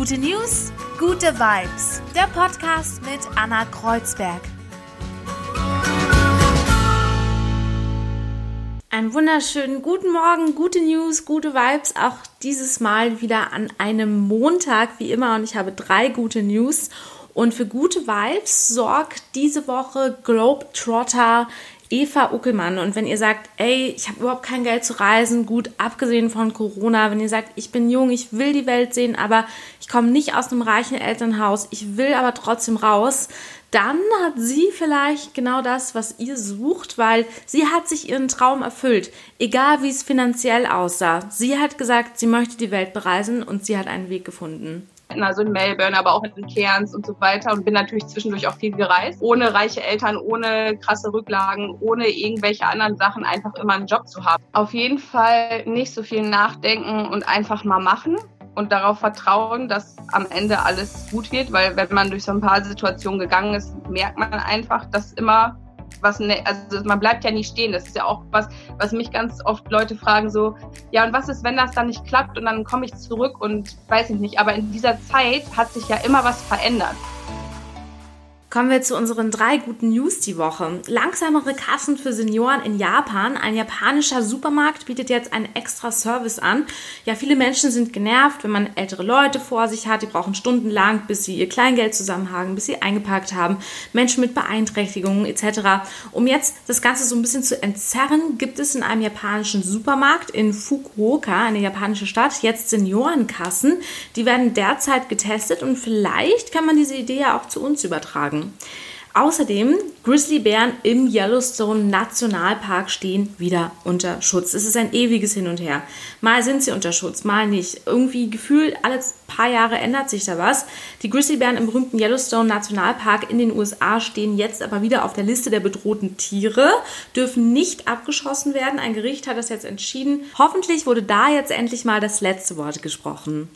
Gute News, gute Vibes. Der Podcast mit Anna Kreuzberg. Einen wunderschönen guten Morgen, gute News, gute Vibes. Auch dieses Mal wieder an einem Montag, wie immer. Und ich habe drei gute News. Und für gute Vibes sorgt diese Woche Globetrotter Eva Uckelmann. Und wenn ihr sagt, ey, ich habe überhaupt kein Geld zu reisen, gut, abgesehen von Corona, wenn ihr sagt, ich bin jung, ich will die Welt sehen, aber komme nicht aus einem reichen Elternhaus, ich will aber trotzdem raus, dann hat sie vielleicht genau das, was ihr sucht, weil sie hat sich ihren Traum erfüllt, egal wie es finanziell aussah. Sie hat gesagt, sie möchte die Welt bereisen und sie hat einen Weg gefunden also in Melbourne, aber auch in Cairns und so weiter und bin natürlich zwischendurch auch viel gereist. Ohne reiche Eltern, ohne krasse Rücklagen, ohne irgendwelche anderen Sachen, einfach immer einen Job zu haben. Auf jeden Fall nicht so viel nachdenken und einfach mal machen und darauf vertrauen, dass am Ende alles gut wird, weil wenn man durch so ein paar Situationen gegangen ist, merkt man einfach, dass immer was, ne, also man bleibt ja nie stehen. Das ist ja auch was, was mich ganz oft Leute fragen so, ja und was ist, wenn das dann nicht klappt und dann komme ich zurück und weiß ich nicht. Aber in dieser Zeit hat sich ja immer was verändert. Kommen wir zu unseren drei guten News die Woche. Langsamere Kassen für Senioren in Japan. Ein japanischer Supermarkt bietet jetzt einen extra Service an. Ja, viele Menschen sind genervt, wenn man ältere Leute vor sich hat. Die brauchen stundenlang, bis sie ihr Kleingeld zusammenhaken, bis sie eingepackt haben. Menschen mit Beeinträchtigungen etc. Um jetzt das Ganze so ein bisschen zu entzerren, gibt es in einem japanischen Supermarkt in Fukuoka, eine japanische Stadt, jetzt Seniorenkassen. Die werden derzeit getestet und vielleicht kann man diese Idee ja auch zu uns übertragen. Außerdem, Grizzlybären im Yellowstone Nationalpark stehen wieder unter Schutz. Es ist ein ewiges Hin und Her. Mal sind sie unter Schutz, mal nicht. Irgendwie gefühlt alle paar Jahre ändert sich da was. Die Grizzlybären im berühmten Yellowstone Nationalpark in den USA stehen jetzt aber wieder auf der Liste der bedrohten Tiere, dürfen nicht abgeschossen werden. Ein Gericht hat das jetzt entschieden. Hoffentlich wurde da jetzt endlich mal das letzte Wort gesprochen.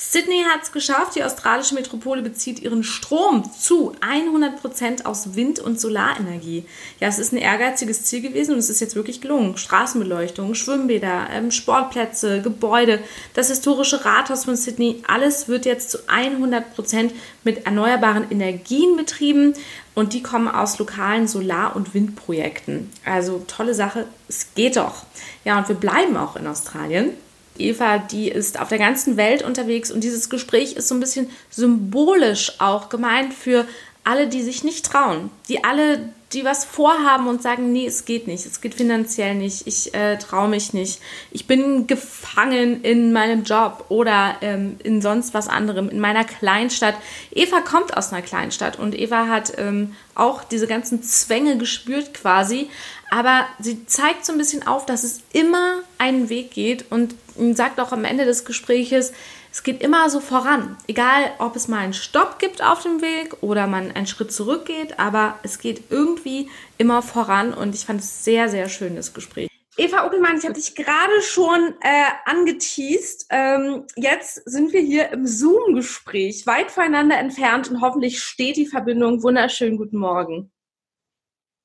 Sydney hat es geschafft. Die australische Metropole bezieht ihren Strom zu 100% aus Wind- und Solarenergie. Ja, es ist ein ehrgeiziges Ziel gewesen und es ist jetzt wirklich gelungen. Straßenbeleuchtung, Schwimmbäder, ähm, Sportplätze, Gebäude, das historische Rathaus von Sydney, alles wird jetzt zu 100% mit erneuerbaren Energien betrieben und die kommen aus lokalen Solar- und Windprojekten. Also tolle Sache, es geht doch. Ja, und wir bleiben auch in Australien. Eva, die ist auf der ganzen Welt unterwegs und dieses Gespräch ist so ein bisschen symbolisch auch gemeint für alle, die sich nicht trauen, die alle, die was vorhaben und sagen, nee, es geht nicht, es geht finanziell nicht, ich äh, traue mich nicht, ich bin gefangen in meinem Job oder ähm, in sonst was anderem, in meiner Kleinstadt. Eva kommt aus einer Kleinstadt und Eva hat ähm, auch diese ganzen Zwänge gespürt quasi, aber sie zeigt so ein bisschen auf, dass es immer einen Weg geht und sagt auch am Ende des Gespräches, es geht immer so voran. Egal, ob es mal einen Stopp gibt auf dem Weg oder man einen Schritt zurückgeht, aber es geht irgendwie immer voran und ich fand es sehr, sehr schön, das Gespräch. Eva Uckelmann, ich habe dich gerade schon äh, angeteased. Ähm, jetzt sind wir hier im Zoom-Gespräch, weit voneinander entfernt und hoffentlich steht die Verbindung. Wunderschönen guten Morgen.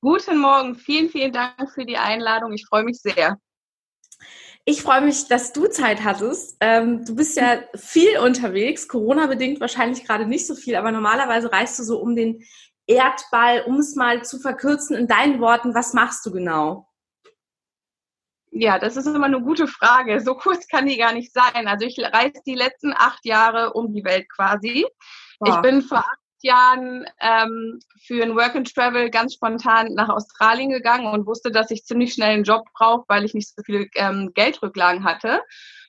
Guten Morgen, vielen, vielen Dank für die Einladung. Ich freue mich sehr. Ich freue mich, dass du Zeit hattest. Ähm, du bist ja viel unterwegs, Corona-bedingt wahrscheinlich gerade nicht so viel, aber normalerweise reist du so um den Erdball, um es mal zu verkürzen in deinen Worten. Was machst du genau? Ja, das ist immer eine gute Frage. So kurz kann die gar nicht sein. Also ich reise die letzten acht Jahre um die Welt quasi. Boah. Ich bin vor acht Jahren ähm, für ein Work and Travel ganz spontan nach Australien gegangen und wusste, dass ich ziemlich schnell einen Job brauche, weil ich nicht so viele ähm, Geldrücklagen hatte.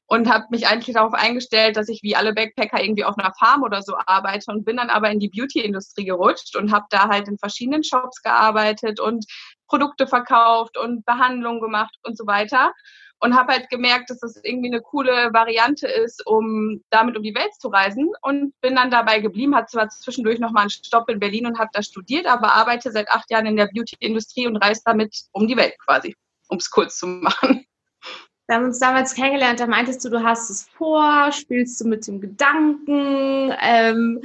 Und habe mich eigentlich darauf eingestellt, dass ich wie alle Backpacker irgendwie auf einer Farm oder so arbeite und bin dann aber in die Beauty-Industrie gerutscht und habe da halt in verschiedenen Shops gearbeitet und Produkte verkauft und Behandlungen gemacht und so weiter und habe halt gemerkt, dass das irgendwie eine coole Variante ist, um damit um die Welt zu reisen und bin dann dabei geblieben, hat zwar zwischendurch nochmal einen Stopp in Berlin und habe da studiert, aber arbeite seit acht Jahren in der Beauty-Industrie und reise damit um die Welt quasi, um es kurz zu machen. Wir haben uns damals kennengelernt, da meintest du, du hast es vor, spielst du mit dem Gedanken. Ähm,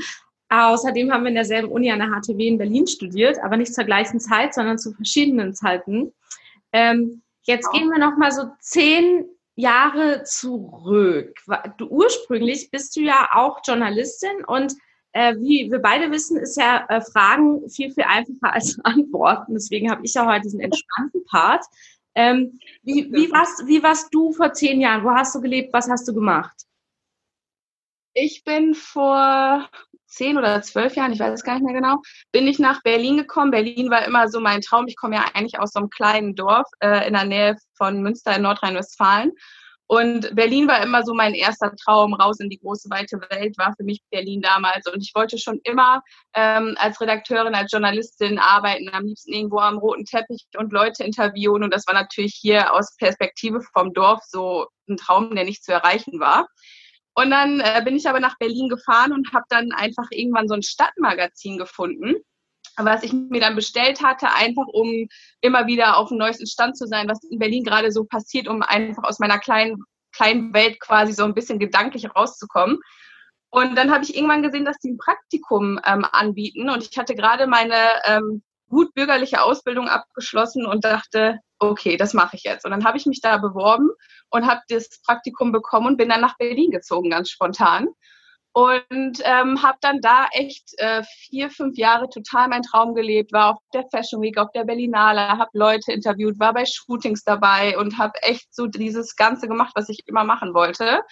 außerdem haben wir in derselben Uni an der HTW in Berlin studiert, aber nicht zur gleichen Zeit, sondern zu verschiedenen Zeiten. Ähm, Jetzt gehen wir noch mal so zehn Jahre zurück. Du ursprünglich bist du ja auch Journalistin und äh, wie wir beide wissen, ist ja äh, Fragen viel, viel einfacher als Antworten. Deswegen habe ich ja heute diesen entspannten Part. Ähm, wie, wie, warst, wie warst du vor zehn Jahren? Wo hast du gelebt? Was hast du gemacht? Ich bin vor zehn oder zwölf Jahren, ich weiß es gar nicht mehr genau, bin ich nach Berlin gekommen. Berlin war immer so mein Traum. Ich komme ja eigentlich aus so einem kleinen Dorf äh, in der Nähe von Münster in Nordrhein-Westfalen. Und Berlin war immer so mein erster Traum, raus in die große, weite Welt, war für mich Berlin damals. Und ich wollte schon immer ähm, als Redakteurin, als Journalistin arbeiten, am liebsten irgendwo am roten Teppich und Leute interviewen. Und das war natürlich hier aus Perspektive vom Dorf so ein Traum, der nicht zu erreichen war. Und dann äh, bin ich aber nach Berlin gefahren und habe dann einfach irgendwann so ein Stadtmagazin gefunden was ich mir dann bestellt hatte, einfach um immer wieder auf dem neuesten Stand zu sein, was in Berlin gerade so passiert, um einfach aus meiner kleinen, kleinen Welt quasi so ein bisschen gedanklich rauszukommen. Und dann habe ich irgendwann gesehen, dass die ein Praktikum ähm, anbieten und ich hatte gerade meine ähm, gut bürgerliche Ausbildung abgeschlossen und dachte, okay, das mache ich jetzt. Und dann habe ich mich da beworben und habe das Praktikum bekommen und bin dann nach Berlin gezogen, ganz spontan und ähm, habe dann da echt äh, vier, fünf Jahre total mein Traum gelebt, war auf der Fashion Week, auf der Berlinale, habe Leute interviewt, war bei Shootings dabei und habe echt so dieses Ganze gemacht, was ich immer machen wollte.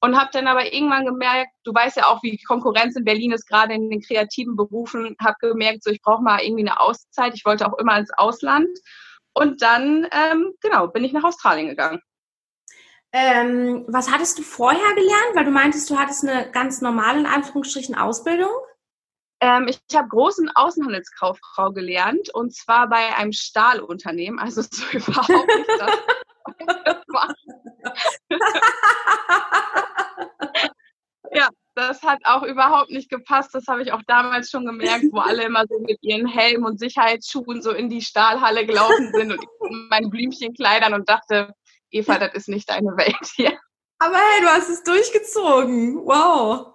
Und habe dann aber irgendwann gemerkt, du weißt ja auch, wie Konkurrenz in Berlin ist, gerade in den kreativen Berufen, habe gemerkt, so ich brauche mal irgendwie eine Auszeit. Ich wollte auch immer ins Ausland. Und dann, ähm, genau, bin ich nach Australien gegangen. Ähm, was hattest du vorher gelernt? Weil du meintest, du hattest eine ganz normale, in Anführungsstrichen, Ausbildung. Ähm, ich habe großen Außenhandelskauffrau gelernt und zwar bei einem Stahlunternehmen. Also so überhaupt nicht das. ja, das hat auch überhaupt nicht gepasst. Das habe ich auch damals schon gemerkt, wo alle immer so mit ihren Helm und Sicherheitsschuhen so in die Stahlhalle gelaufen sind und ich in meinen Blümchenkleidern und dachte, Eva, das ist nicht deine Welt hier. Aber hey, du hast es durchgezogen. Wow.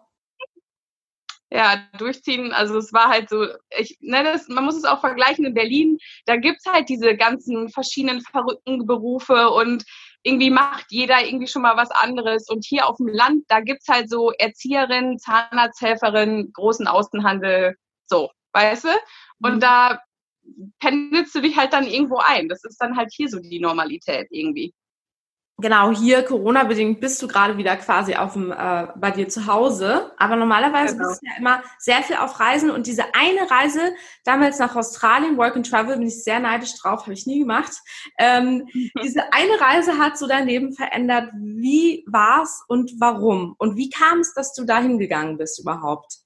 Ja, durchziehen, also es war halt so, ich nenne es, man muss es auch vergleichen in Berlin, da gibt es halt diese ganzen verschiedenen verrückten Berufe und irgendwie macht jeder irgendwie schon mal was anderes. Und hier auf dem Land, da gibt es halt so Erzieherinnen, Zahnarzthelferinnen, großen Außenhandel, so, weißt du? Und mhm. da pendelst du dich halt dann irgendwo ein. Das ist dann halt hier so die Normalität irgendwie genau hier Corona-bedingt bist du gerade wieder quasi auf dem, äh, bei dir zu Hause. Aber normalerweise genau. bist du ja immer sehr viel auf Reisen und diese eine Reise damals nach Australien, Work and Travel, bin ich sehr neidisch drauf, habe ich nie gemacht. Ähm, diese eine Reise hat so dein Leben verändert. Wie war's und warum? Und wie kam es, dass du da hingegangen bist überhaupt?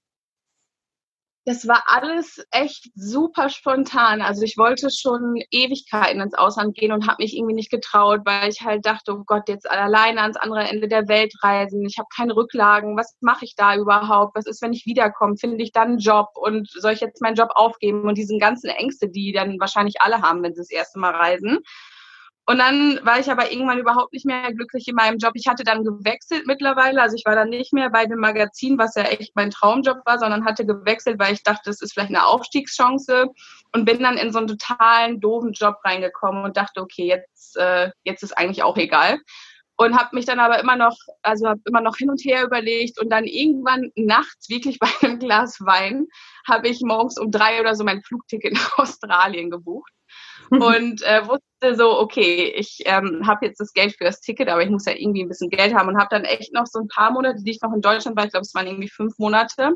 Das war alles echt super spontan. Also ich wollte schon Ewigkeiten ins Ausland gehen und habe mich irgendwie nicht getraut, weil ich halt dachte, oh Gott, jetzt alleine ans andere Ende der Welt reisen. Ich habe keine Rücklagen. Was mache ich da überhaupt? Was ist, wenn ich wiederkomme? Finde ich dann einen Job? Und soll ich jetzt meinen Job aufgeben? Und diesen ganzen Ängste, die dann wahrscheinlich alle haben, wenn sie das erste Mal reisen. Und dann war ich aber irgendwann überhaupt nicht mehr glücklich in meinem Job. Ich hatte dann gewechselt mittlerweile. Also ich war dann nicht mehr bei dem Magazin, was ja echt mein Traumjob war, sondern hatte gewechselt, weil ich dachte, das ist vielleicht eine Aufstiegschance und bin dann in so einen totalen doofen Job reingekommen und dachte, okay, jetzt, äh, jetzt ist eigentlich auch egal. Und habe mich dann aber immer noch, also habe immer noch hin und her überlegt und dann irgendwann nachts, wirklich bei einem Glas Wein, habe ich morgens um drei oder so mein Flugticket nach Australien gebucht und äh, wusste so, okay, ich ähm, habe jetzt das Geld für das Ticket, aber ich muss ja irgendwie ein bisschen Geld haben und habe dann echt noch so ein paar Monate, die ich noch in Deutschland war, ich glaube, es waren irgendwie fünf Monate,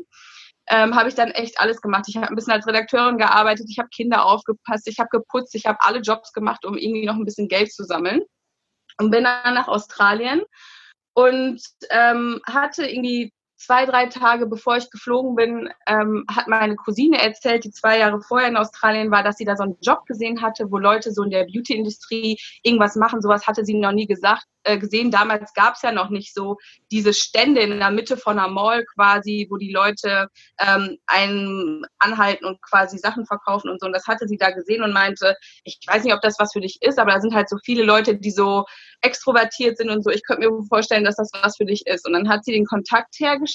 ähm, habe ich dann echt alles gemacht. Ich habe ein bisschen als Redakteurin gearbeitet, ich habe Kinder aufgepasst, ich habe geputzt, ich habe alle Jobs gemacht, um irgendwie noch ein bisschen Geld zu sammeln und bin dann nach Australien und ähm, hatte irgendwie zwei, drei Tage bevor ich geflogen bin, ähm, hat meine Cousine erzählt, die zwei Jahre vorher in Australien war, dass sie da so einen Job gesehen hatte, wo Leute so in der Beauty-Industrie irgendwas machen. Sowas hatte sie noch nie gesagt, äh, gesehen. Damals gab es ja noch nicht so diese Stände in der Mitte von einer Mall quasi, wo die Leute ähm, einen anhalten und quasi Sachen verkaufen und so. Und das hatte sie da gesehen und meinte, ich weiß nicht, ob das was für dich ist, aber da sind halt so viele Leute, die so extrovertiert sind und so. Ich könnte mir vorstellen, dass das was für dich ist. Und dann hat sie den Kontakt hergestellt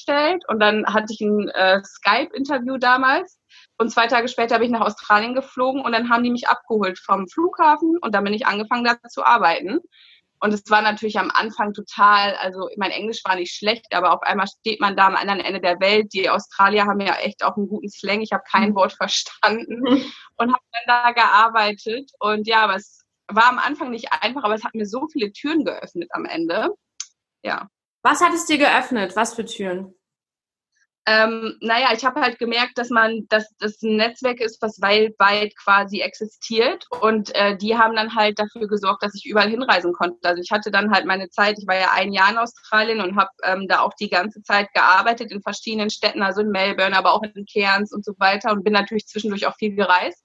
und dann hatte ich ein äh, Skype-Interview damals. Und zwei Tage später bin ich nach Australien geflogen und dann haben die mich abgeholt vom Flughafen und dann bin ich angefangen, da zu arbeiten. Und es war natürlich am Anfang total, also mein Englisch war nicht schlecht, aber auf einmal steht man da am anderen Ende der Welt. Die Australier haben ja echt auch einen guten Slang. Ich habe kein mhm. Wort verstanden und habe dann da gearbeitet. Und ja, aber es war am Anfang nicht einfach, aber es hat mir so viele Türen geöffnet am Ende. Ja. Was hat es dir geöffnet? Was für Türen? Ähm, naja, ich habe halt gemerkt, dass man, dass das ein Netzwerk ist, was weltweit quasi existiert. Und äh, die haben dann halt dafür gesorgt, dass ich überall hinreisen konnte. Also ich hatte dann halt meine Zeit, ich war ja ein Jahr in Australien und habe ähm, da auch die ganze Zeit gearbeitet in verschiedenen Städten, also in Melbourne, aber auch in Cairns und so weiter und bin natürlich zwischendurch auch viel gereist,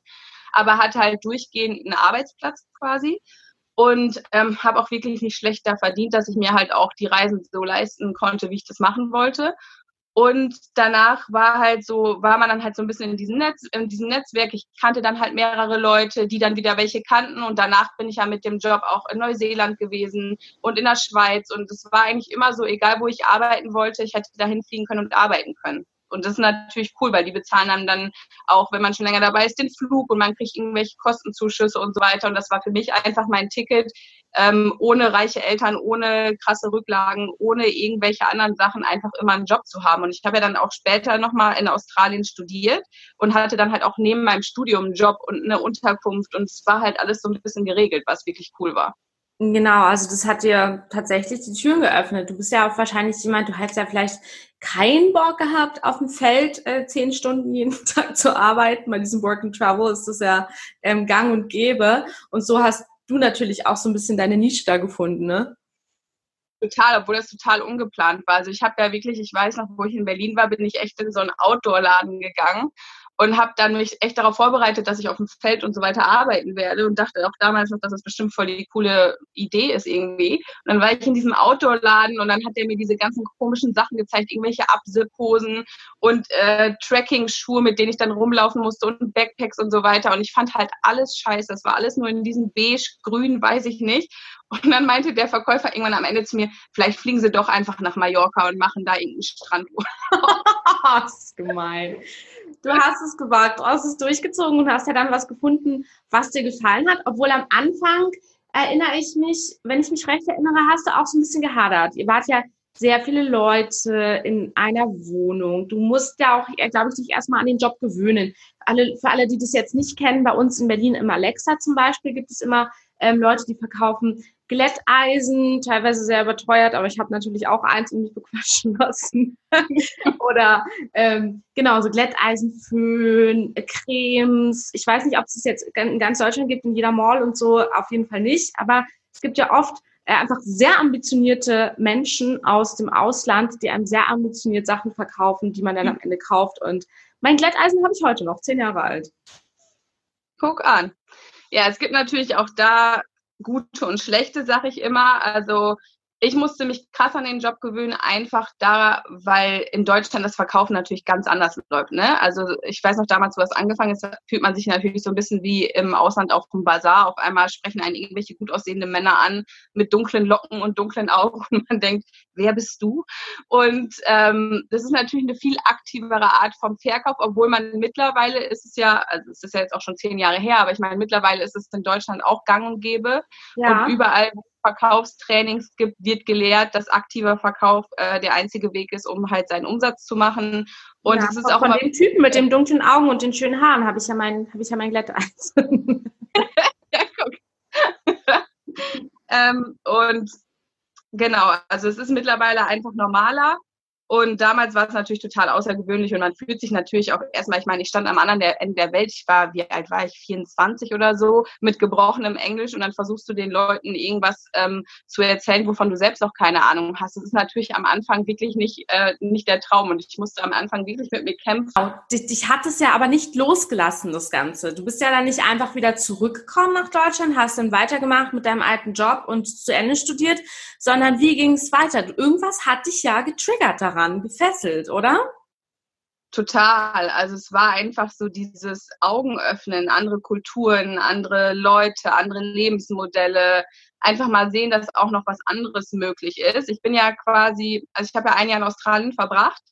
aber hatte halt durchgehend einen Arbeitsplatz quasi und ähm, habe auch wirklich nicht schlecht da verdient, dass ich mir halt auch die Reisen so leisten konnte, wie ich das machen wollte. Und danach war halt so, war man dann halt so ein bisschen in diesem Netz, in diesem Netzwerk. Ich kannte dann halt mehrere Leute, die dann wieder welche kannten. Und danach bin ich ja mit dem Job auch in Neuseeland gewesen und in der Schweiz. Und es war eigentlich immer so, egal wo ich arbeiten wollte, ich hätte dahin fliegen können und arbeiten können. Und das ist natürlich cool, weil die bezahlen einem dann auch, wenn man schon länger dabei ist, den Flug und man kriegt irgendwelche Kostenzuschüsse und so weiter. Und das war für mich einfach mein Ticket, ähm, ohne reiche Eltern, ohne krasse Rücklagen, ohne irgendwelche anderen Sachen einfach immer einen Job zu haben. Und ich habe ja dann auch später nochmal in Australien studiert und hatte dann halt auch neben meinem Studium einen Job und eine Unterkunft. Und es war halt alles so ein bisschen geregelt, was wirklich cool war. Genau, also das hat dir tatsächlich die Türen geöffnet. Du bist ja auch wahrscheinlich jemand, du hättest ja vielleicht keinen Bock gehabt, auf dem Feld äh, zehn Stunden jeden Tag zu arbeiten. Bei diesem Work and Travel ist das ja ähm, gang und gäbe. Und so hast du natürlich auch so ein bisschen deine Nische da gefunden, ne? Total, obwohl das total ungeplant war. Also ich habe ja wirklich, ich weiß noch, wo ich in Berlin war, bin ich echt in so einen Outdoor-Laden gegangen und habe dann mich echt darauf vorbereitet, dass ich auf dem Feld und so weiter arbeiten werde und dachte auch damals noch, dass das bestimmt voll die coole Idee ist irgendwie. Und dann war ich in diesem Outdoor-Laden und dann hat der mir diese ganzen komischen Sachen gezeigt, irgendwelche Absip-Hosen und äh, Tracking-Schuhe, mit denen ich dann rumlaufen musste und Backpacks und so weiter. Und ich fand halt alles scheiße. Das war alles nur in diesem beige, grün, weiß ich nicht. Und dann meinte der Verkäufer irgendwann am Ende zu mir, vielleicht fliegen Sie doch einfach nach Mallorca und machen da irgendeinen Strandurlaub. das ist gemein. Du hast es gewagt, du hast es durchgezogen und hast ja dann was gefunden, was dir gefallen hat. Obwohl am Anfang erinnere ich mich, wenn ich mich recht erinnere, hast du auch so ein bisschen gehadert. Ihr wart ja sehr viele Leute in einer Wohnung. Du musst ja auch, glaube ich, dich erstmal an den Job gewöhnen. Alle, für alle, die das jetzt nicht kennen, bei uns in Berlin im Alexa zum Beispiel gibt es immer ähm, Leute, die verkaufen Glätteisen, teilweise sehr überteuert, aber ich habe natürlich auch eins und mich bequatschen lassen. Oder ähm, genau, so Glätteisenföhn, Cremes. Ich weiß nicht, ob es das jetzt in ganz Deutschland gibt, in jeder Mall und so, auf jeden Fall nicht. Aber es gibt ja oft äh, einfach sehr ambitionierte Menschen aus dem Ausland, die einem sehr ambitioniert Sachen verkaufen, die man dann am Ende kauft. Und mein Glätteisen habe ich heute noch, zehn Jahre alt. Guck an. Ja, es gibt natürlich auch da gute und schlechte, sage ich immer. Also ich musste mich krass an den Job gewöhnen, einfach da, weil in Deutschland das Verkaufen natürlich ganz anders läuft. Ne? Also ich weiß noch damals, wo es angefangen ist, fühlt man sich natürlich so ein bisschen wie im Ausland auf dem Bazar. Auf einmal sprechen einen irgendwelche gut aussehende Männer an mit dunklen Locken und dunklen Augen und man denkt, wer bist du? Und ähm, das ist natürlich eine viel aktivere Art vom Verkauf, obwohl man mittlerweile ist es ja, also es ist ja jetzt auch schon zehn Jahre her, aber ich meine, mittlerweile ist es in Deutschland auch gang und gäbe. Ja. Und überall, Verkaufstrainings gibt, wird gelehrt, dass aktiver Verkauf äh, der einzige Weg ist, um halt seinen Umsatz zu machen. Und ja, es ist auch von dem Typen mit den dunklen Augen und den schönen Haaren habe ich ja mein, habe ich ja mein Glätteis. ja, guck. ähm, und genau, also es ist mittlerweile einfach normaler. Und damals war es natürlich total außergewöhnlich und man fühlt sich natürlich auch erstmal, ich meine, ich stand am anderen Ende der Welt, ich war, wie alt war ich, 24 oder so, mit gebrochenem Englisch und dann versuchst du den Leuten irgendwas ähm, zu erzählen, wovon du selbst auch keine Ahnung hast. Das ist natürlich am Anfang wirklich nicht, äh, nicht der Traum und ich musste am Anfang wirklich mit mir kämpfen. Dich, dich hat es ja aber nicht losgelassen, das Ganze. Du bist ja dann nicht einfach wieder zurückgekommen nach Deutschland, hast dann weitergemacht mit deinem alten Job und zu Ende studiert, sondern wie ging es weiter? Irgendwas hat dich ja getriggert daran daran gefesselt, oder? Total. Also es war einfach so dieses Augenöffnen, andere Kulturen, andere Leute, andere Lebensmodelle. Einfach mal sehen, dass auch noch was anderes möglich ist. Ich bin ja quasi, also ich habe ja ein Jahr in Australien verbracht,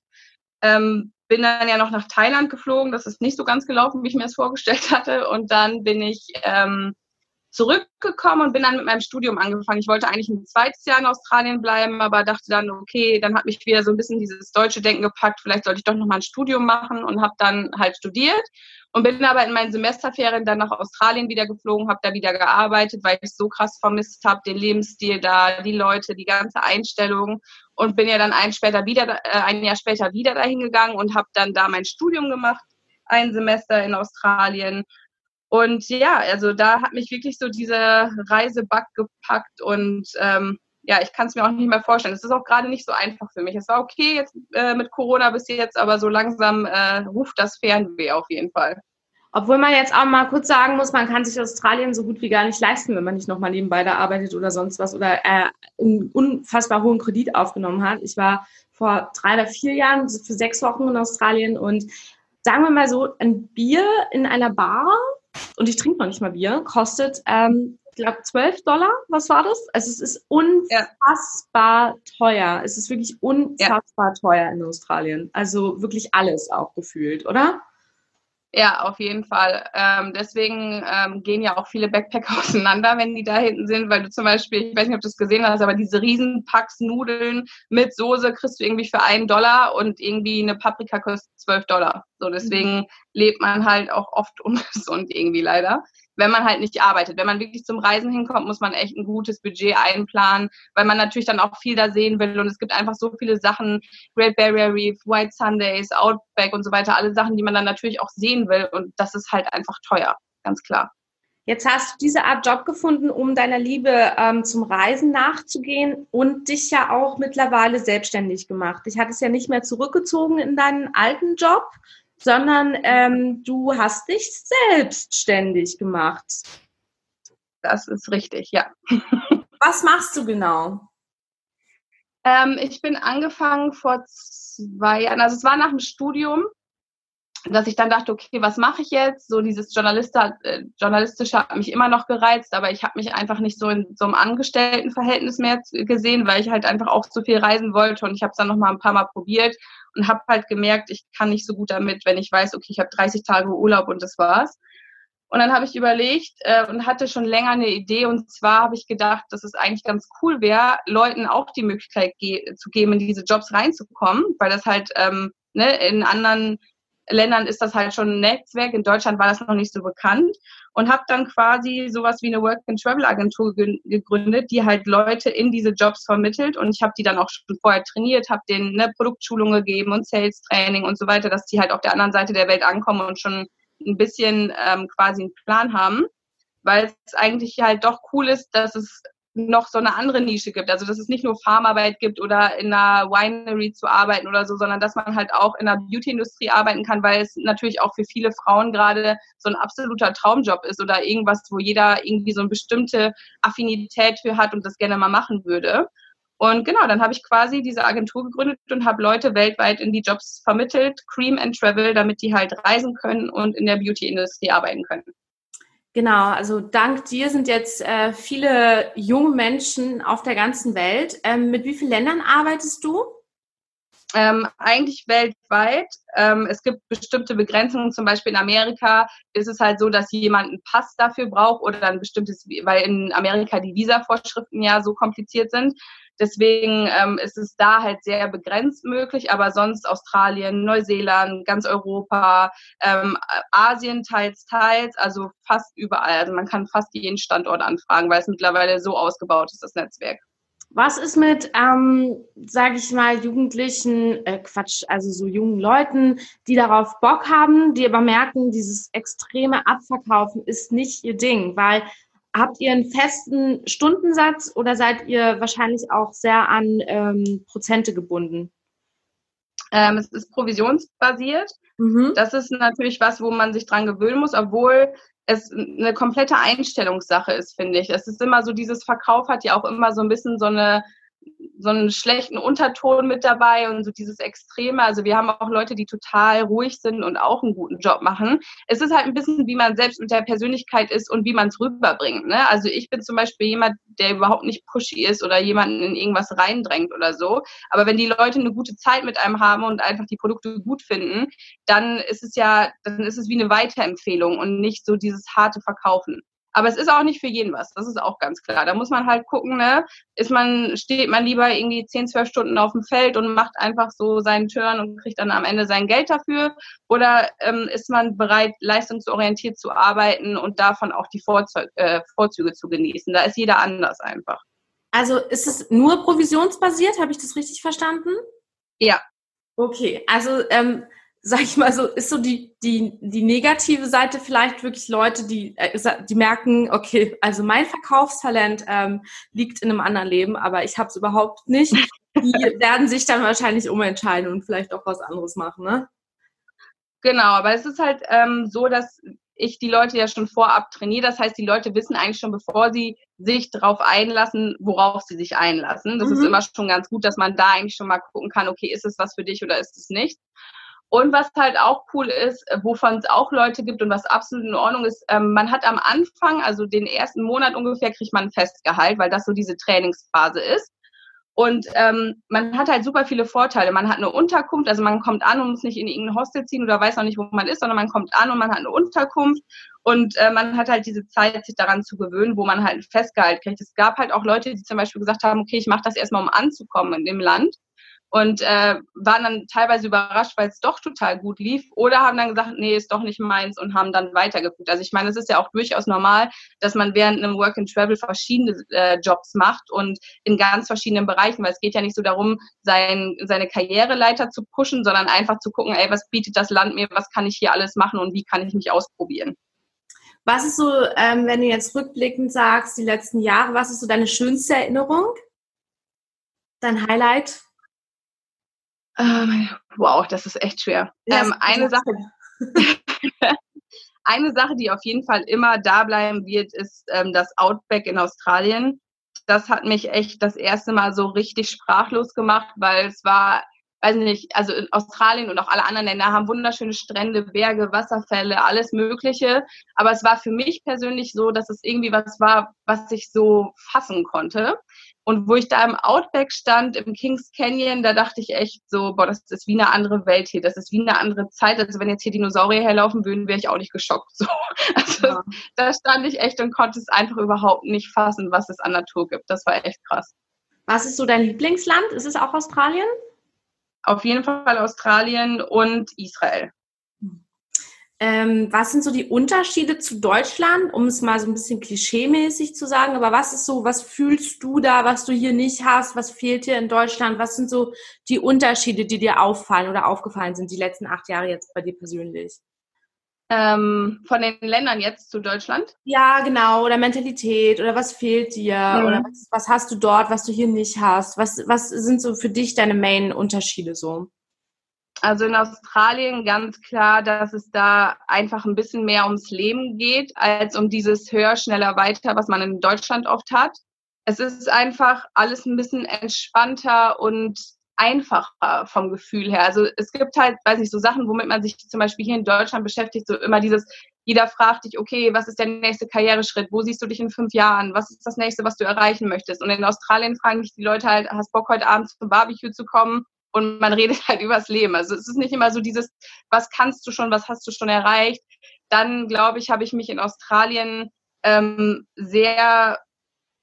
ähm, bin dann ja noch nach Thailand geflogen. Das ist nicht so ganz gelaufen, wie ich mir das vorgestellt hatte. Und dann bin ich ähm, zurückgekommen und bin dann mit meinem Studium angefangen. Ich wollte eigentlich ein zweites Jahr in Australien bleiben, aber dachte dann, okay, dann hat mich wieder so ein bisschen dieses deutsche Denken gepackt, vielleicht sollte ich doch noch mal ein Studium machen und habe dann halt studiert und bin aber in meinen Semesterferien dann nach Australien wieder geflogen, habe da wieder gearbeitet, weil ich so krass vermisst habe, den Lebensstil da, die Leute, die ganze Einstellung und bin ja dann ein, später wieder, äh, ein Jahr später wieder dahin gegangen und habe dann da mein Studium gemacht, ein Semester in Australien und ja, also da hat mich wirklich so diese Reisebug gepackt und ähm, ja, ich kann es mir auch nicht mehr vorstellen. Es ist auch gerade nicht so einfach für mich. Es war okay jetzt äh, mit Corona bis jetzt, aber so langsam äh, ruft das Fernweh auf jeden Fall. Obwohl man jetzt auch mal kurz sagen muss, man kann sich Australien so gut wie gar nicht leisten, wenn man nicht nochmal nebenbei da arbeitet oder sonst was oder äh, einen unfassbar hohen Kredit aufgenommen hat. Ich war vor drei oder vier Jahren für sechs Wochen in Australien und sagen wir mal so, ein Bier in einer Bar und ich trinke noch nicht mal Bier, kostet, ähm, ich glaube, 12 Dollar. Was war das? Also es ist unfassbar ja. teuer. Es ist wirklich unfassbar ja. teuer in Australien. Also wirklich alles auch gefühlt, oder? Ja, auf jeden Fall. Ähm, deswegen ähm, gehen ja auch viele Backpacker auseinander, wenn die da hinten sind, weil du zum Beispiel, ich weiß nicht, ob du es gesehen hast, aber diese Riesenpacks Nudeln mit Soße kriegst du irgendwie für einen Dollar und irgendwie eine Paprika kostet zwölf Dollar. So, deswegen mhm. lebt man halt auch oft ungesund irgendwie leider wenn man halt nicht arbeitet. Wenn man wirklich zum Reisen hinkommt, muss man echt ein gutes Budget einplanen, weil man natürlich dann auch viel da sehen will. Und es gibt einfach so viele Sachen, Great Barrier Reef, White Sundays, Outback und so weiter, alle Sachen, die man dann natürlich auch sehen will. Und das ist halt einfach teuer, ganz klar. Jetzt hast du diese Art Job gefunden, um deiner Liebe ähm, zum Reisen nachzugehen und dich ja auch mittlerweile selbstständig gemacht. Ich hatte es ja nicht mehr zurückgezogen in deinen alten Job, sondern ähm, du hast dich selbstständig gemacht. Das ist richtig, ja. Was machst du genau? Ähm, ich bin angefangen vor zwei Jahren, also es war nach dem Studium, dass ich dann dachte, okay, was mache ich jetzt? So dieses Journalist, äh, Journalistische hat mich immer noch gereizt, aber ich habe mich einfach nicht so in so einem Angestelltenverhältnis mehr gesehen, weil ich halt einfach auch so viel reisen wollte und ich habe es dann noch mal ein paar Mal probiert und habe halt gemerkt, ich kann nicht so gut damit, wenn ich weiß, okay, ich habe 30 Tage Urlaub und das war's. Und dann habe ich überlegt äh, und hatte schon länger eine Idee und zwar habe ich gedacht, dass es eigentlich ganz cool wäre, Leuten auch die Möglichkeit ge zu geben, in diese Jobs reinzukommen, weil das halt ähm, ne, in anderen Ländern ist das halt schon ein Netzwerk. In Deutschland war das noch nicht so bekannt. Und habe dann quasi sowas wie eine Work and Travel Agentur gegründet, die halt Leute in diese Jobs vermittelt. Und ich habe die dann auch schon vorher trainiert, habe denen eine Produktschulung gegeben und Sales Training und so weiter, dass die halt auf der anderen Seite der Welt ankommen und schon ein bisschen ähm, quasi einen Plan haben, weil es eigentlich halt doch cool ist, dass es noch so eine andere Nische gibt. Also dass es nicht nur Farmarbeit gibt oder in einer Winery zu arbeiten oder so, sondern dass man halt auch in der Beauty-Industrie arbeiten kann, weil es natürlich auch für viele Frauen gerade so ein absoluter Traumjob ist oder irgendwas, wo jeder irgendwie so eine bestimmte Affinität für hat und das gerne mal machen würde. Und genau, dann habe ich quasi diese Agentur gegründet und habe Leute weltweit in die Jobs vermittelt, Cream and Travel, damit die halt reisen können und in der Beauty-Industrie arbeiten können. Genau, also dank dir sind jetzt äh, viele junge Menschen auf der ganzen Welt. Ähm, mit wie vielen Ländern arbeitest du? Ähm, eigentlich weltweit. Ähm, es gibt bestimmte Begrenzungen, zum Beispiel in Amerika ist es halt so, dass jemand einen Pass dafür braucht oder ein bestimmtes, weil in Amerika die Visavorschriften ja so kompliziert sind. Deswegen ähm, ist es da halt sehr begrenzt möglich, aber sonst Australien, Neuseeland, ganz Europa, ähm, Asien teils, teils, also fast überall. Also man kann fast jeden Standort anfragen, weil es mittlerweile so ausgebaut ist, das Netzwerk. Was ist mit, ähm, sage ich mal, Jugendlichen, äh, Quatsch, also so jungen Leuten, die darauf Bock haben, die aber merken, dieses extreme Abverkaufen ist nicht ihr Ding, weil habt ihr einen festen Stundensatz oder seid ihr wahrscheinlich auch sehr an ähm, Prozente gebunden? Ähm, es ist provisionsbasiert. Mhm. Das ist natürlich was, wo man sich dran gewöhnen muss, obwohl es eine komplette Einstellungssache ist, finde ich. Es ist immer so, dieses Verkauf hat ja auch immer so ein bisschen so eine so einen schlechten Unterton mit dabei und so dieses Extreme. Also wir haben auch Leute, die total ruhig sind und auch einen guten Job machen. Es ist halt ein bisschen, wie man selbst mit der Persönlichkeit ist und wie man es rüberbringt. Ne? Also ich bin zum Beispiel jemand, der überhaupt nicht pushy ist oder jemanden in irgendwas reindrängt oder so. Aber wenn die Leute eine gute Zeit mit einem haben und einfach die Produkte gut finden, dann ist es ja, dann ist es wie eine Weiterempfehlung und nicht so dieses harte Verkaufen. Aber es ist auch nicht für jeden was. Das ist auch ganz klar. Da muss man halt gucken, ne? Ist man, steht man lieber irgendwie 10, 12 Stunden auf dem Feld und macht einfach so seinen Turn und kriegt dann am Ende sein Geld dafür? Oder ähm, ist man bereit, leistungsorientiert zu arbeiten und davon auch die Vorzü äh, Vorzüge zu genießen? Da ist jeder anders einfach. Also ist es nur provisionsbasiert? Habe ich das richtig verstanden? Ja. Okay, also ähm, sag ich mal so, ist so die, die, die negative Seite vielleicht wirklich Leute, die, äh, die merken, okay, also mein Verkaufstalent ähm, liegt in einem anderen Leben, aber ich habe es überhaupt nicht. Die werden sich dann wahrscheinlich umentscheiden und vielleicht auch was anderes machen, ne? Genau, aber es ist halt ähm, so, dass ich die Leute ja schon vorab trainiere. Das heißt, die Leute wissen eigentlich schon, bevor sie sich darauf einlassen, worauf sie sich einlassen. Das mhm. ist immer schon ganz gut, dass man da eigentlich schon mal gucken kann, okay, ist es was für dich oder ist es nicht? Und was halt auch cool ist, äh, wovon es auch Leute gibt und was absolut in Ordnung ist, ähm, man hat am Anfang, also den ersten Monat ungefähr, kriegt man ein Festgehalt, weil das so diese Trainingsphase ist. Und ähm, man hat halt super viele Vorteile. Man hat eine Unterkunft, also man kommt an und muss nicht in irgendein Hostel ziehen oder weiß noch nicht, wo man ist, sondern man kommt an und man hat eine Unterkunft und äh, man hat halt diese Zeit, sich daran zu gewöhnen, wo man halt ein Festgehalt kriegt. Es gab halt auch Leute, die zum Beispiel gesagt haben, okay, ich mache das erstmal, um anzukommen in dem Land und äh, waren dann teilweise überrascht, weil es doch total gut lief oder haben dann gesagt, nee, ist doch nicht meins und haben dann weitergeguckt. Also ich meine, es ist ja auch durchaus normal, dass man während einem Work and Travel verschiedene äh, Jobs macht und in ganz verschiedenen Bereichen, weil es geht ja nicht so darum, sein, seine Karriereleiter zu pushen, sondern einfach zu gucken, ey, was bietet das Land mir, was kann ich hier alles machen und wie kann ich mich ausprobieren. Was ist so, ähm, wenn du jetzt rückblickend sagst, die letzten Jahre, was ist so deine schönste Erinnerung? Dein Highlight? Ähm, wow, das ist echt schwer. Ja, ähm, eine Sache. eine Sache, die auf jeden Fall immer da bleiben wird, ist ähm, das Outback in Australien. Das hat mich echt das erste Mal so richtig sprachlos gemacht, weil es war, weiß nicht, also in Australien und auch alle anderen Länder haben wunderschöne Strände, Berge, Wasserfälle, alles Mögliche. Aber es war für mich persönlich so, dass es irgendwie was war, was ich so fassen konnte. Und wo ich da im Outback stand, im Kings Canyon, da dachte ich echt so, boah, das ist wie eine andere Welt hier, das ist wie eine andere Zeit. Also wenn jetzt hier Dinosaurier herlaufen würden, wäre ich auch nicht geschockt. So. Also ja. da stand ich echt und konnte es einfach überhaupt nicht fassen, was es an Natur gibt. Das war echt krass. Was ist so dein Lieblingsland? Ist es auch Australien? Auf jeden Fall Australien und Israel. Ähm, was sind so die Unterschiede zu Deutschland, um es mal so ein bisschen klischeemäßig zu sagen, aber was ist so, was fühlst du da, was du hier nicht hast, was fehlt dir in Deutschland, was sind so die Unterschiede, die dir auffallen oder aufgefallen sind die letzten acht Jahre jetzt bei dir persönlich? Ähm, von den Ländern jetzt zu Deutschland? Ja, genau, oder Mentalität, oder was fehlt dir, mhm. oder was, was hast du dort, was du hier nicht hast, was, was sind so für dich deine Main-Unterschiede so? Also in Australien ganz klar, dass es da einfach ein bisschen mehr ums Leben geht, als um dieses höher, schneller, weiter, was man in Deutschland oft hat. Es ist einfach alles ein bisschen entspannter und einfacher vom Gefühl her. Also es gibt halt, weiß nicht, so Sachen, womit man sich zum Beispiel hier in Deutschland beschäftigt, so immer dieses, jeder fragt dich, okay, was ist der nächste Karriereschritt? Wo siehst du dich in fünf Jahren? Was ist das nächste, was du erreichen möchtest? Und in Australien fragen dich die Leute halt, hast Bock heute Abend zum Barbecue zu kommen? und man redet halt übers Leben. Also es ist nicht immer so dieses, was kannst du schon, was hast du schon erreicht. Dann, glaube ich, habe ich mich in Australien ähm, sehr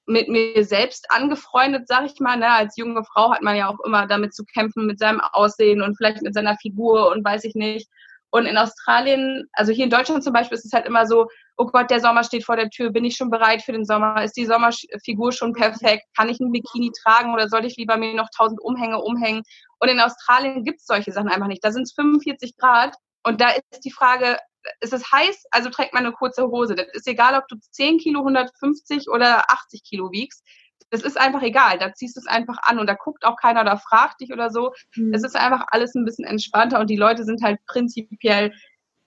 mit mir selbst angefreundet, sag ich mal. Ne? Als junge Frau hat man ja auch immer damit zu kämpfen mit seinem Aussehen und vielleicht mit seiner Figur und weiß ich nicht. Und in Australien, also hier in Deutschland zum Beispiel, ist es halt immer so, oh Gott, der Sommer steht vor der Tür, bin ich schon bereit für den Sommer? Ist die Sommerfigur schon perfekt? Kann ich ein Bikini tragen oder soll ich lieber mir noch tausend Umhänge umhängen? Und in Australien gibt es solche Sachen einfach nicht. Da sind es 45 Grad und da ist die Frage, ist es heiß, also trägt man eine kurze Hose. Das ist egal, ob du 10 Kilo, 150 oder 80 Kilo wiegst. Das ist einfach egal. Da ziehst du es einfach an und da guckt auch keiner oder fragt dich oder so. Mhm. Es ist einfach alles ein bisschen entspannter und die Leute sind halt prinzipiell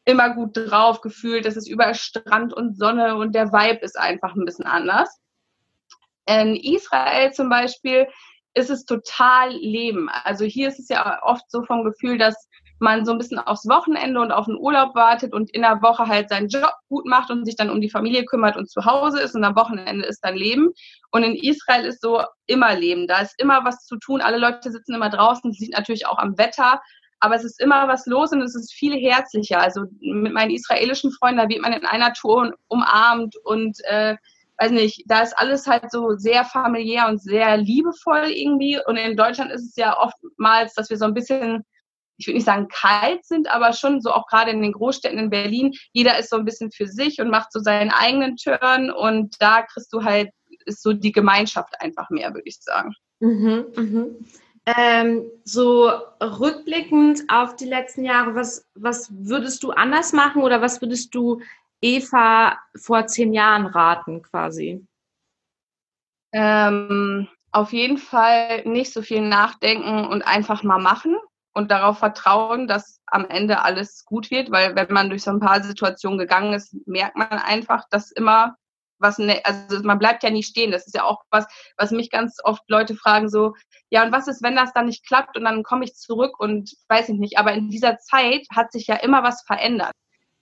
immer gut drauf gefühlt. Es ist überall Strand und Sonne und der Vibe ist einfach ein bisschen anders. In Israel zum Beispiel ist es total Leben. Also hier ist es ja oft so vom Gefühl, dass man so ein bisschen aufs Wochenende und auf den Urlaub wartet und in der Woche halt seinen Job gut macht und sich dann um die Familie kümmert und zu Hause ist und am Wochenende ist dann Leben. Und in Israel ist so immer Leben. Da ist immer was zu tun. Alle Leute sitzen immer draußen. Das liegt natürlich auch am Wetter. aber es ist immer was los und es ist viel herzlicher. Also mit meinen israelischen Freunden, da wird man in einer Tour umarmt und äh, weiß nicht, da ist alles halt so sehr familiär und sehr liebevoll irgendwie. Und in Deutschland ist es ja oftmals, dass wir so ein bisschen, ich würde nicht sagen kalt sind, aber schon so auch gerade in den Großstädten in Berlin, jeder ist so ein bisschen für sich und macht so seinen eigenen Turn und da kriegst du halt, ist so die Gemeinschaft einfach mehr, würde ich sagen. Mhm, mhm. Ähm, so rückblickend auf die letzten Jahre, was, was würdest du anders machen oder was würdest du Eva vor zehn Jahren raten quasi? Ähm, auf jeden Fall nicht so viel nachdenken und einfach mal machen und darauf vertrauen, dass am Ende alles gut wird, weil wenn man durch so ein paar Situationen gegangen ist, merkt man einfach, dass immer was, ne, also man bleibt ja nie stehen. Das ist ja auch was, was mich ganz oft Leute fragen so, ja, und was ist, wenn das dann nicht klappt und dann komme ich zurück und weiß ich nicht. Aber in dieser Zeit hat sich ja immer was verändert.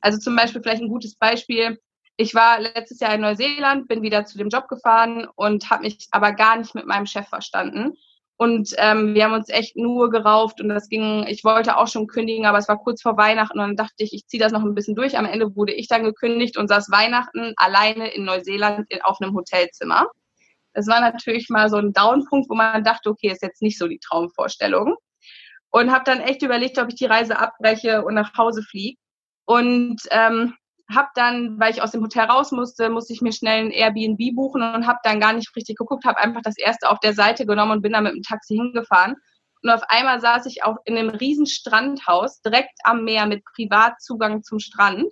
Also zum Beispiel vielleicht ein gutes Beispiel. Ich war letztes Jahr in Neuseeland, bin wieder zu dem Job gefahren und habe mich aber gar nicht mit meinem Chef verstanden. Und ähm, wir haben uns echt nur gerauft und das ging, ich wollte auch schon kündigen, aber es war kurz vor Weihnachten und dann dachte ich, ich ziehe das noch ein bisschen durch. Am Ende wurde ich dann gekündigt und saß Weihnachten alleine in Neuseeland auf einem Hotelzimmer. Das war natürlich mal so ein Downpunkt, wo man dachte, okay, ist jetzt nicht so die Traumvorstellung. Und habe dann echt überlegt, ob ich die Reise abbreche und nach Hause fliege. Und ähm, habe dann, weil ich aus dem Hotel raus musste, musste ich mir schnell ein Airbnb buchen und habe dann gar nicht richtig geguckt, habe einfach das erste auf der Seite genommen und bin dann mit dem Taxi hingefahren. Und auf einmal saß ich auch in einem riesen Strandhaus direkt am Meer mit Privatzugang zum Strand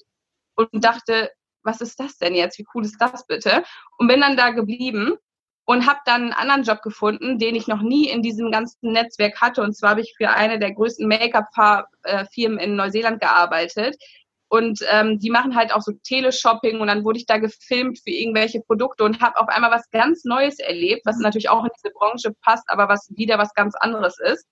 und dachte, was ist das denn jetzt? Wie cool ist das bitte? Und bin dann da geblieben und habe dann einen anderen Job gefunden, den ich noch nie in diesem ganzen Netzwerk hatte. Und zwar habe ich für eine der größten Make-up-Firmen in Neuseeland gearbeitet und ähm, die machen halt auch so Teleshopping und dann wurde ich da gefilmt für irgendwelche Produkte und habe auf einmal was ganz Neues erlebt, was mhm. natürlich auch in diese Branche passt, aber was wieder was ganz anderes ist.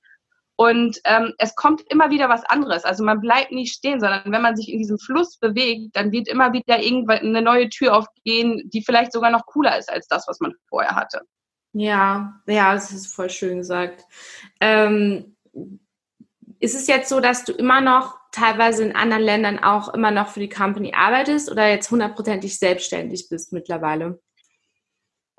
Und ähm, es kommt immer wieder was anderes. Also man bleibt nicht stehen, sondern wenn man sich in diesem Fluss bewegt, dann wird immer wieder irgendwann eine neue Tür aufgehen, die vielleicht sogar noch cooler ist als das, was man vorher hatte. Ja, ja, das ist voll schön gesagt. Ähm, ist es jetzt so, dass du immer noch teilweise in anderen Ländern auch immer noch für die Company arbeitest oder jetzt hundertprozentig selbstständig bist mittlerweile?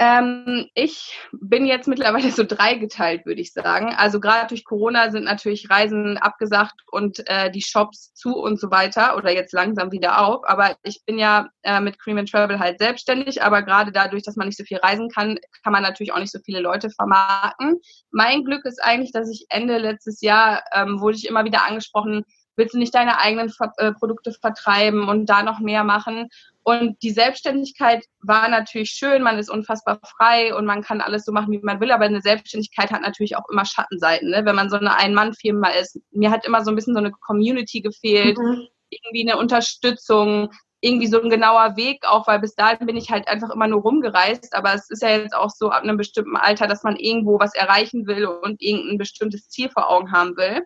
Ähm, ich bin jetzt mittlerweile so dreigeteilt, würde ich sagen. Also gerade durch Corona sind natürlich Reisen abgesagt und äh, die Shops zu und so weiter oder jetzt langsam wieder auf. Aber ich bin ja äh, mit Cream and Travel halt selbstständig. Aber gerade dadurch, dass man nicht so viel reisen kann, kann man natürlich auch nicht so viele Leute vermarkten. Mein Glück ist eigentlich, dass ich Ende letztes Jahr ähm, wurde ich immer wieder angesprochen, willst du nicht deine eigenen äh, Produkte vertreiben und da noch mehr machen? Und die Selbstständigkeit war natürlich schön, man ist unfassbar frei und man kann alles so machen, wie man will, aber eine Selbstständigkeit hat natürlich auch immer Schattenseiten, ne? wenn man so eine Ein-Mann-Firma ist. Mir hat immer so ein bisschen so eine Community gefehlt, mhm. irgendwie eine Unterstützung, irgendwie so ein genauer Weg auch, weil bis dahin bin ich halt einfach immer nur rumgereist, aber es ist ja jetzt auch so ab einem bestimmten Alter, dass man irgendwo was erreichen will und irgendein bestimmtes Ziel vor Augen haben will.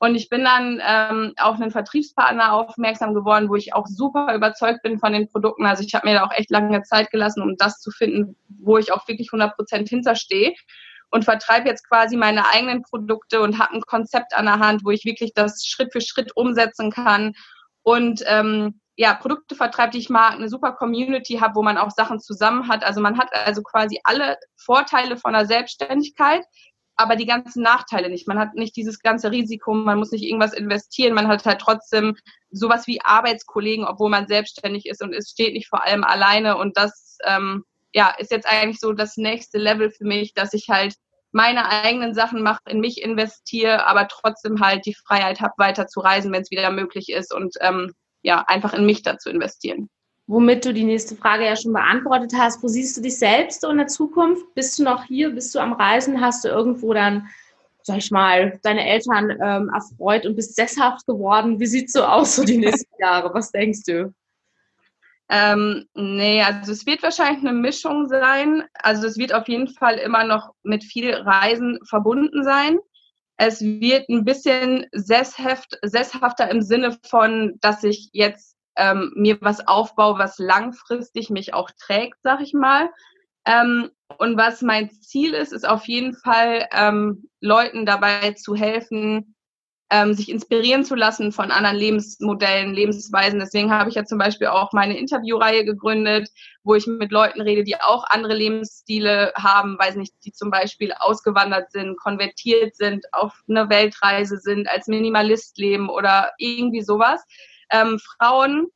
Und ich bin dann ähm, auf einen Vertriebspartner aufmerksam geworden, wo ich auch super überzeugt bin von den Produkten. Also ich habe mir da auch echt lange Zeit gelassen, um das zu finden, wo ich auch wirklich 100 Prozent hinterstehe. Und vertreibe jetzt quasi meine eigenen Produkte und habe ein Konzept an der Hand, wo ich wirklich das Schritt für Schritt umsetzen kann. Und ähm, ja, Produkte vertreibt, die ich mag, eine super Community habe, wo man auch Sachen zusammen hat. Also man hat also quasi alle Vorteile von der Selbstständigkeit, aber die ganzen Nachteile nicht. Man hat nicht dieses ganze Risiko, man muss nicht irgendwas investieren, man hat halt trotzdem sowas wie Arbeitskollegen, obwohl man selbstständig ist und es steht nicht vor allem alleine. Und das ähm, ja, ist jetzt eigentlich so das nächste Level für mich, dass ich halt meine eigenen Sachen mache, in mich investiere, aber trotzdem halt die Freiheit habe, weiter zu reisen, wenn es wieder möglich ist und ähm, ja, einfach in mich dazu investieren womit du die nächste Frage ja schon beantwortet hast. Wo siehst du dich selbst so in der Zukunft? Bist du noch hier? Bist du am Reisen? Hast du irgendwo dann, sag ich mal, deine Eltern ähm, erfreut und bist sesshaft geworden? Wie sieht so aus so die nächsten Jahre? Was denkst du? Ähm, nee, also es wird wahrscheinlich eine Mischung sein. Also es wird auf jeden Fall immer noch mit viel Reisen verbunden sein. Es wird ein bisschen sesshaft, sesshafter im Sinne von, dass ich jetzt ähm, mir was aufbaue, was langfristig mich auch trägt, sag ich mal. Ähm, und was mein Ziel ist, ist auf jeden Fall ähm, Leuten dabei zu helfen, ähm, sich inspirieren zu lassen von anderen Lebensmodellen, Lebensweisen. Deswegen habe ich ja zum Beispiel auch meine Interviewreihe gegründet, wo ich mit Leuten rede, die auch andere Lebensstile haben, weiß nicht, die zum Beispiel ausgewandert sind, konvertiert sind, auf einer Weltreise sind, als Minimalist leben oder irgendwie sowas. Ähm, Frauen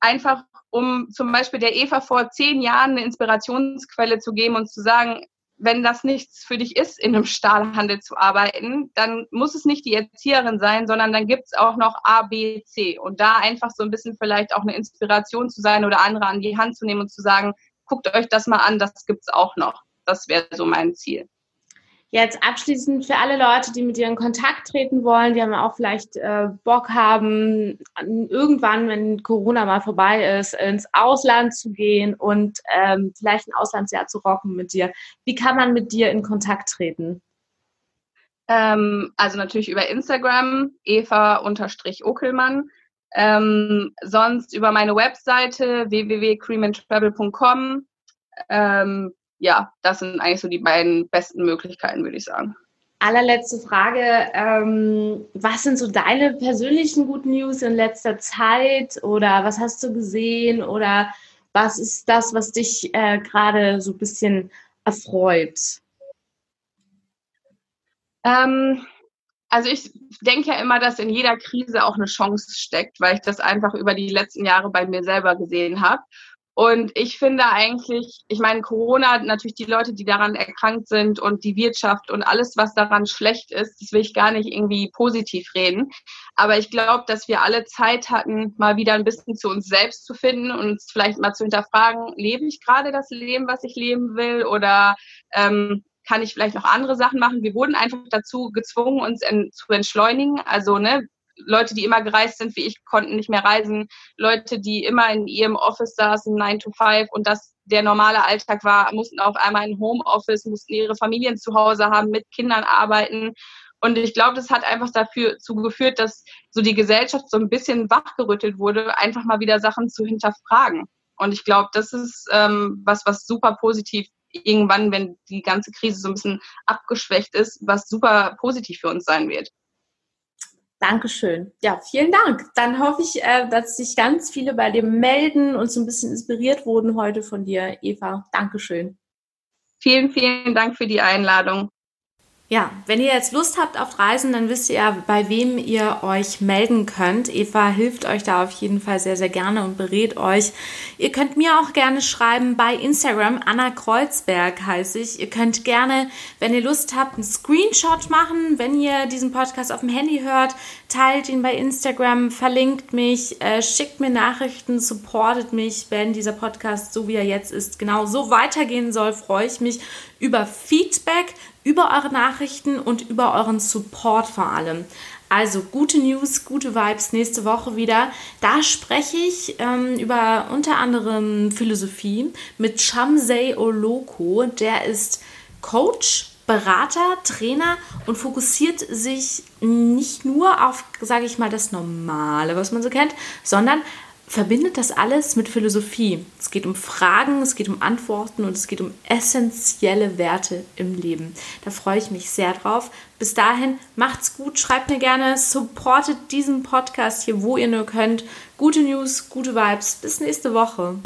einfach um zum Beispiel der Eva vor zehn Jahren eine Inspirationsquelle zu geben und zu sagen, wenn das nichts für dich ist, in einem Stahlhandel zu arbeiten, dann muss es nicht die Erzieherin sein, sondern dann gibt es auch noch A, B, C. Und da einfach so ein bisschen vielleicht auch eine Inspiration zu sein oder andere an die Hand zu nehmen und zu sagen, guckt euch das mal an, das gibt es auch noch. Das wäre so mein Ziel. Jetzt abschließend für alle Leute, die mit dir in Kontakt treten wollen, die haben auch vielleicht äh, Bock haben, irgendwann, wenn Corona mal vorbei ist, ins Ausland zu gehen und ähm, vielleicht ein Auslandsjahr zu rocken mit dir. Wie kann man mit dir in Kontakt treten? Ähm, also natürlich über Instagram, eva-okelmann. Ähm, sonst über meine Webseite www.creamandtravel.com. Ähm, ja, das sind eigentlich so die beiden besten Möglichkeiten, würde ich sagen. Allerletzte Frage. Ähm, was sind so deine persönlichen guten News in letzter Zeit? Oder was hast du gesehen? Oder was ist das, was dich äh, gerade so ein bisschen erfreut? Ähm, also ich denke ja immer, dass in jeder Krise auch eine Chance steckt, weil ich das einfach über die letzten Jahre bei mir selber gesehen habe. Und ich finde eigentlich, ich meine, Corona, natürlich die Leute, die daran erkrankt sind und die Wirtschaft und alles, was daran schlecht ist, das will ich gar nicht irgendwie positiv reden. Aber ich glaube, dass wir alle Zeit hatten, mal wieder ein bisschen zu uns selbst zu finden und uns vielleicht mal zu hinterfragen, lebe ich gerade das Leben, was ich leben will? Oder ähm, kann ich vielleicht noch andere Sachen machen? Wir wurden einfach dazu gezwungen, uns en zu entschleunigen. Also, ne, Leute, die immer gereist sind wie ich, konnten nicht mehr reisen. Leute, die immer in ihrem Office saßen, 9 to 5 und das der normale Alltag war, mussten auf einmal in Homeoffice, mussten ihre Familien zu Hause haben, mit Kindern arbeiten. Und ich glaube, das hat einfach dafür zugeführt, dass so die Gesellschaft so ein bisschen wachgerüttelt wurde, einfach mal wieder Sachen zu hinterfragen. Und ich glaube, das ist ähm, was, was super positiv irgendwann, wenn die ganze Krise so ein bisschen abgeschwächt ist, was super positiv für uns sein wird. Dankeschön. Ja, vielen Dank. Dann hoffe ich, äh, dass sich ganz viele bei dir melden und so ein bisschen inspiriert wurden heute von dir, Eva. Dankeschön. Vielen, vielen Dank für die Einladung. Ja, wenn ihr jetzt Lust habt auf Reisen, dann wisst ihr ja, bei wem ihr euch melden könnt. Eva hilft euch da auf jeden Fall sehr, sehr gerne und berät euch. Ihr könnt mir auch gerne schreiben bei Instagram. Anna Kreuzberg heiße ich. Ihr könnt gerne, wenn ihr Lust habt, einen Screenshot machen, wenn ihr diesen Podcast auf dem Handy hört. Teilt ihn bei Instagram, verlinkt mich, äh, schickt mir Nachrichten, supportet mich, wenn dieser Podcast, so wie er jetzt ist, genau so weitergehen soll, freue ich mich über Feedback über eure Nachrichten und über euren Support vor allem. Also gute News, gute Vibes nächste Woche wieder. Da spreche ich ähm, über unter anderem Philosophie mit Shamsei Oloko. Der ist Coach, Berater, Trainer und fokussiert sich nicht nur auf, sage ich mal, das Normale, was man so kennt, sondern verbindet das alles mit Philosophie. Es geht um Fragen, es geht um Antworten und es geht um essentielle Werte im Leben. Da freue ich mich sehr drauf. Bis dahin, macht's gut, schreibt mir gerne, supportet diesen Podcast hier, wo ihr nur könnt. Gute News, gute Vibes. Bis nächste Woche.